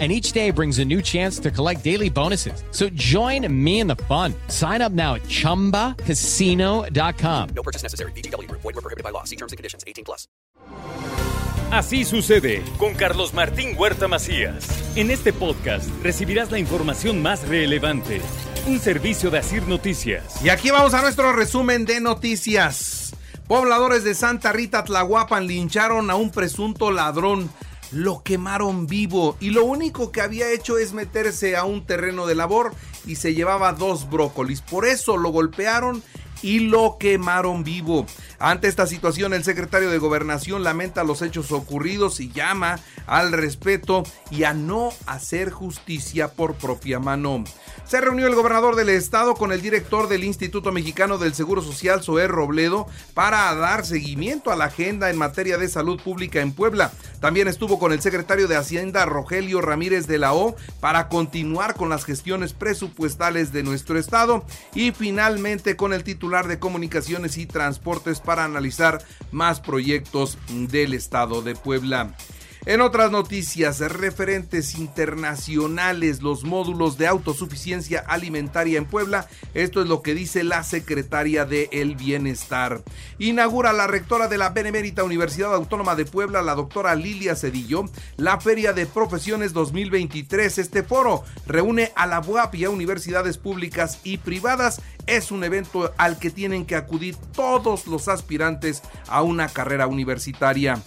and each day brings a new chance to collect daily bonuses. So join me in the fun. Sign up now at ChumbaCasino.com. No purchase necessary. BGW. Void were prohibited by law. See terms and conditions. 18 plus. Así sucede con Carlos Martín Huerta Macías. En este podcast recibirás la información más relevante. Un servicio de Asir Noticias. Y aquí vamos a nuestro resumen de noticias. Pobladores de Santa Rita Tlahuapan lincharon a un presunto ladrón lo quemaron vivo y lo único que había hecho es meterse a un terreno de labor y se llevaba dos brócolis. Por eso lo golpearon y lo quemaron vivo. Ante esta situación, el secretario de Gobernación lamenta los hechos ocurridos y llama al respeto y a no hacer justicia por propia mano. Se reunió el gobernador del estado con el director del Instituto Mexicano del Seguro Social, Zoé Robledo, para dar seguimiento a la agenda en materia de salud pública en Puebla. También estuvo con el secretario de Hacienda, Rogelio Ramírez de la O, para continuar con las gestiones presupuestales de nuestro estado y finalmente con el titular de Comunicaciones y Transportes para analizar más proyectos del estado de Puebla. En otras noticias, referentes internacionales, los módulos de autosuficiencia alimentaria en Puebla, esto es lo que dice la secretaria de El Bienestar. Inaugura la rectora de la Benemérita Universidad Autónoma de Puebla, la doctora Lilia Cedillo, la Feria de Profesiones 2023. Este foro reúne a la UAP y a universidades públicas y privadas. Es un evento al que tienen que acudir todos los aspirantes a una carrera universitaria.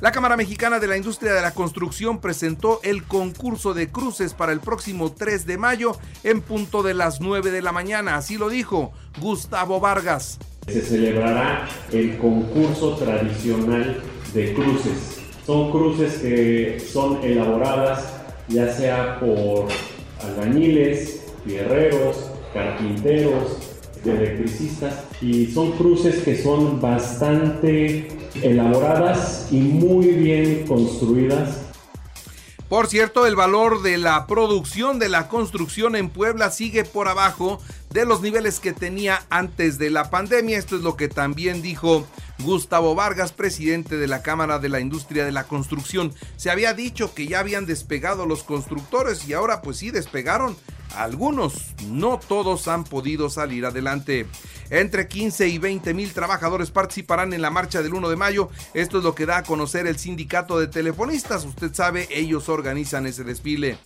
La Cámara Mexicana de la Industria de la Construcción presentó el concurso de cruces para el próximo 3 de mayo en punto de las 9 de la mañana. Así lo dijo Gustavo Vargas. Se celebrará el concurso tradicional de cruces. Son cruces que son elaboradas ya sea por albañiles, fierreros, carpinteros, electricistas y son cruces que son bastante elaboradas y muy bien construidas. Por cierto, el valor de la producción de la construcción en Puebla sigue por abajo de los niveles que tenía antes de la pandemia. Esto es lo que también dijo Gustavo Vargas, presidente de la Cámara de la Industria de la Construcción. Se había dicho que ya habían despegado los constructores y ahora pues sí despegaron. Algunos, no todos han podido salir adelante. Entre 15 y 20 mil trabajadores participarán en la marcha del 1 de mayo. Esto es lo que da a conocer el sindicato de telefonistas. Usted sabe, ellos organizan ese desfile.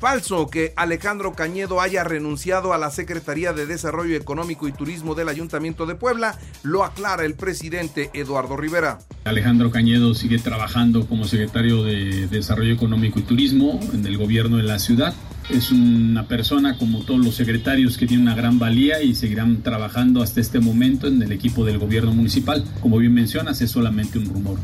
Falso que Alejandro Cañedo haya renunciado a la Secretaría de Desarrollo Económico y Turismo del Ayuntamiento de Puebla, lo aclara el presidente Eduardo Rivera. Alejandro Cañedo sigue trabajando como secretario de Desarrollo Económico y Turismo en el gobierno de la ciudad. Es una persona como todos los secretarios que tiene una gran valía y seguirán trabajando hasta este momento en el equipo del gobierno municipal. Como bien mencionas, es solamente un rumor.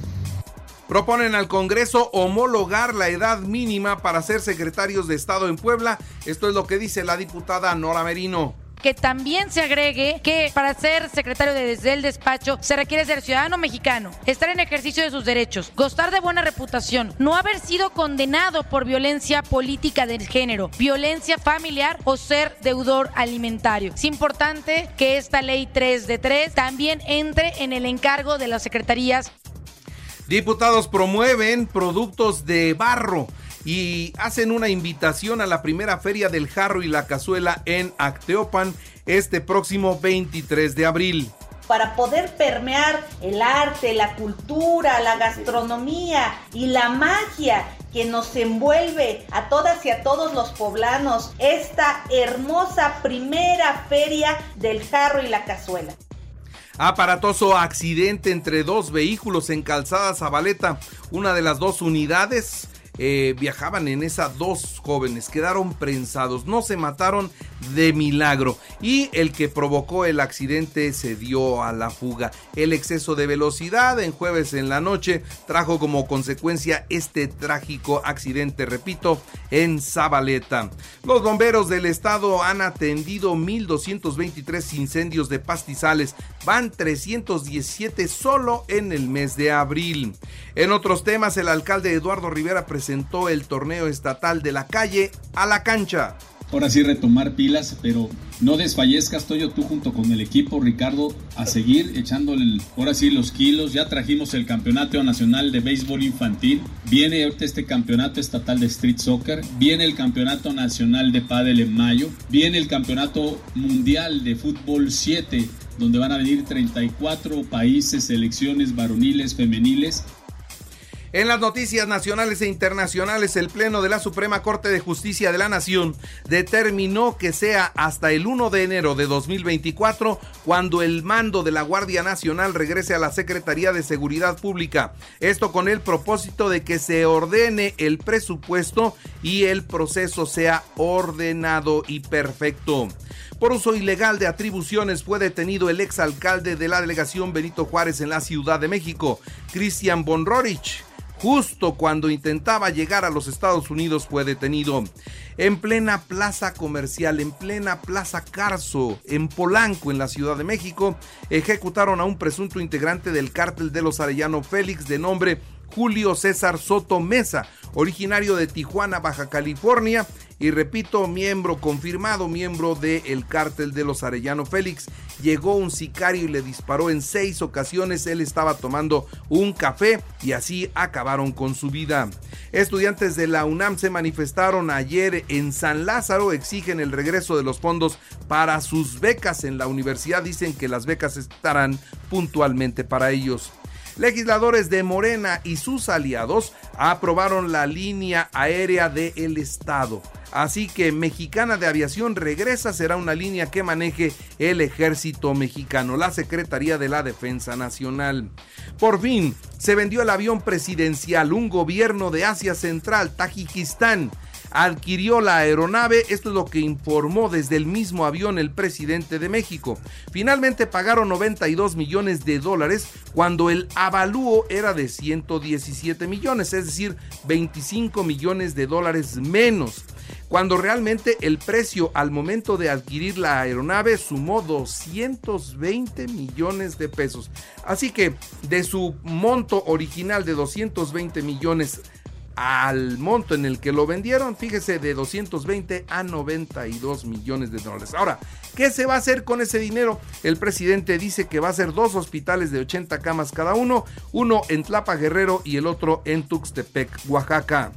Proponen al Congreso homologar la edad mínima para ser secretarios de Estado en Puebla. Esto es lo que dice la diputada Nora Merino que también se agregue que para ser secretario de, desde el despacho se requiere ser ciudadano mexicano, estar en ejercicio de sus derechos, gozar de buena reputación, no haber sido condenado por violencia política del género, violencia familiar o ser deudor alimentario. Es importante que esta ley 3 de 3 también entre en el encargo de las secretarías Diputados promueven productos de barro y hacen una invitación a la primera feria del jarro y la cazuela en Acteopan este próximo 23 de abril para poder permear el arte, la cultura, la gastronomía y la magia que nos envuelve a todas y a todos los poblanos esta hermosa primera feria del jarro y la cazuela. Aparatoso accidente entre dos vehículos en Calzada Zabaleta. Una de las dos unidades eh, viajaban en esa dos jóvenes, quedaron prensados, no se mataron de milagro y el que provocó el accidente se dio a la fuga. El exceso de velocidad en jueves en la noche trajo como consecuencia este trágico accidente, repito, en Zabaleta. Los bomberos del estado han atendido 1.223 incendios de pastizales, van 317 solo en el mes de abril. En otros temas, el alcalde Eduardo Rivera presentó el torneo estatal de la calle a la cancha. Ahora sí retomar pilas, pero no desfallezcas, Toyo, tú junto con el equipo, Ricardo, a seguir echándole ahora sí los kilos. Ya trajimos el campeonato nacional de béisbol infantil, viene ahorita este campeonato estatal de street soccer, viene el campeonato nacional de pádel en mayo, viene el campeonato mundial de fútbol 7 donde van a venir 34 países, selecciones varoniles, femeniles, en las noticias nacionales e internacionales, el Pleno de la Suprema Corte de Justicia de la Nación determinó que sea hasta el 1 de enero de 2024 cuando el mando de la Guardia Nacional regrese a la Secretaría de Seguridad Pública. Esto con el propósito de que se ordene el presupuesto y el proceso sea ordenado y perfecto. Por uso ilegal de atribuciones fue detenido el exalcalde de la delegación Benito Juárez en la Ciudad de México, Cristian Bonrorich justo cuando intentaba llegar a los Estados Unidos fue detenido. En plena plaza comercial, en plena plaza Carso, en Polanco, en la Ciudad de México, ejecutaron a un presunto integrante del cártel de los Arellano Félix de nombre Julio César Soto Mesa, originario de Tijuana, Baja California, y repito, miembro confirmado, miembro del el cártel de los Arellano Félix. Llegó un sicario y le disparó en seis ocasiones. Él estaba tomando un café y así acabaron con su vida. Estudiantes de la UNAM se manifestaron ayer en San Lázaro, exigen el regreso de los fondos para sus becas en la universidad. Dicen que las becas estarán puntualmente para ellos. Legisladores de Morena y sus aliados aprobaron la línea aérea del Estado. Así que Mexicana de Aviación regresa, será una línea que maneje el ejército mexicano, la Secretaría de la Defensa Nacional. Por fin, se vendió el avión presidencial, un gobierno de Asia Central, Tajikistán adquirió la aeronave, esto es lo que informó desde el mismo avión el presidente de México. Finalmente pagaron 92 millones de dólares cuando el avalúo era de 117 millones, es decir, 25 millones de dólares menos cuando realmente el precio al momento de adquirir la aeronave sumó 220 millones de pesos. Así que de su monto original de 220 millones al monto en el que lo vendieron, fíjese, de 220 a 92 millones de dólares. Ahora, ¿qué se va a hacer con ese dinero? El presidente dice que va a ser dos hospitales de 80 camas cada uno, uno en Tlapa Guerrero y el otro en Tuxtepec, Oaxaca.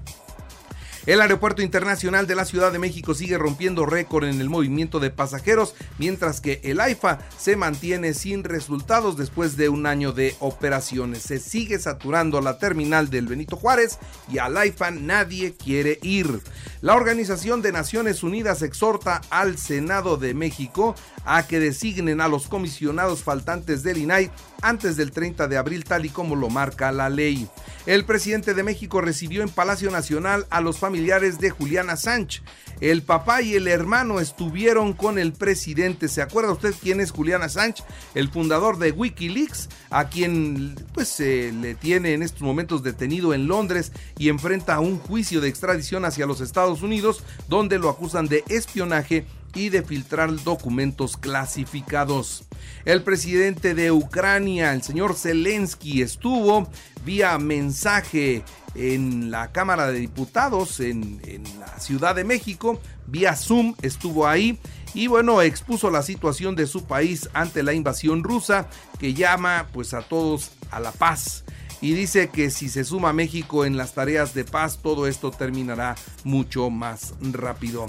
El Aeropuerto Internacional de la Ciudad de México sigue rompiendo récord en el movimiento de pasajeros, mientras que el AIFA se mantiene sin resultados después de un año de operaciones. Se sigue saturando la terminal del Benito Juárez y al AIFA nadie quiere ir. La Organización de Naciones Unidas exhorta al Senado de México a que designen a los comisionados faltantes del INAI antes del 30 de abril tal y como lo marca la ley. El presidente de México recibió en Palacio Nacional a los familiares de Juliana Sánchez. El papá y el hermano estuvieron con el presidente. ¿Se acuerda usted quién es Juliana Sánchez? El fundador de Wikileaks, a quien pues se le tiene en estos momentos detenido en Londres y enfrenta un juicio de extradición hacia los Estados Unidos donde lo acusan de espionaje y de filtrar documentos clasificados. El presidente de Ucrania, el señor Zelensky, estuvo vía mensaje en la Cámara de Diputados en, la Ciudad de México, vía Zoom estuvo ahí y bueno, expuso la situación de su país ante la invasión rusa que llama pues a todos a la paz y dice que si se suma México en las tareas de paz, todo esto terminará mucho más rápido.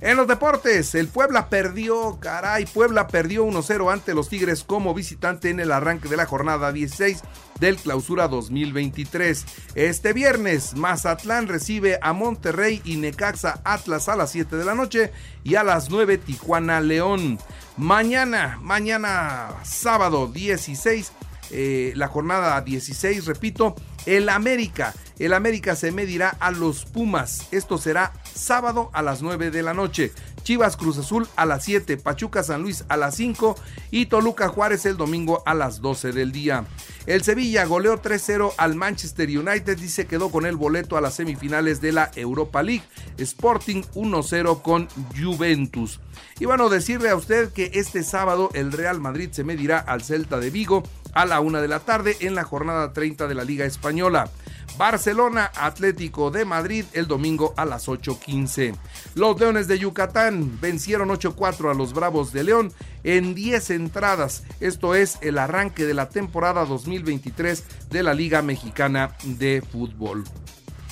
En los deportes, el Puebla perdió, caray, Puebla perdió 1-0 ante los Tigres como visitante en el arranque de la jornada 16 del clausura 2023. Este viernes, Mazatlán recibe a Monterrey y Necaxa Atlas a las 7 de la noche y a las 9 Tijuana León. Mañana, mañana sábado 16 eh, la jornada 16, repito, el América. El América se medirá a los Pumas. Esto será sábado a las 9 de la noche. Chivas Cruz Azul a las 7, Pachuca San Luis a las 5 y Toluca Juárez el domingo a las 12 del día. El Sevilla goleó 3-0 al Manchester United y se quedó con el boleto a las semifinales de la Europa League. Sporting 1-0 con Juventus. Y bueno, decirle a usted que este sábado el Real Madrid se medirá al Celta de Vigo a la 1 de la tarde en la jornada 30 de la Liga Española. Barcelona Atlético de Madrid el domingo a las 8.15. Los Leones de Yucatán vencieron 8-4 a los Bravos de León en 10 entradas. Esto es el arranque de la temporada 2023 de la Liga Mexicana de Fútbol.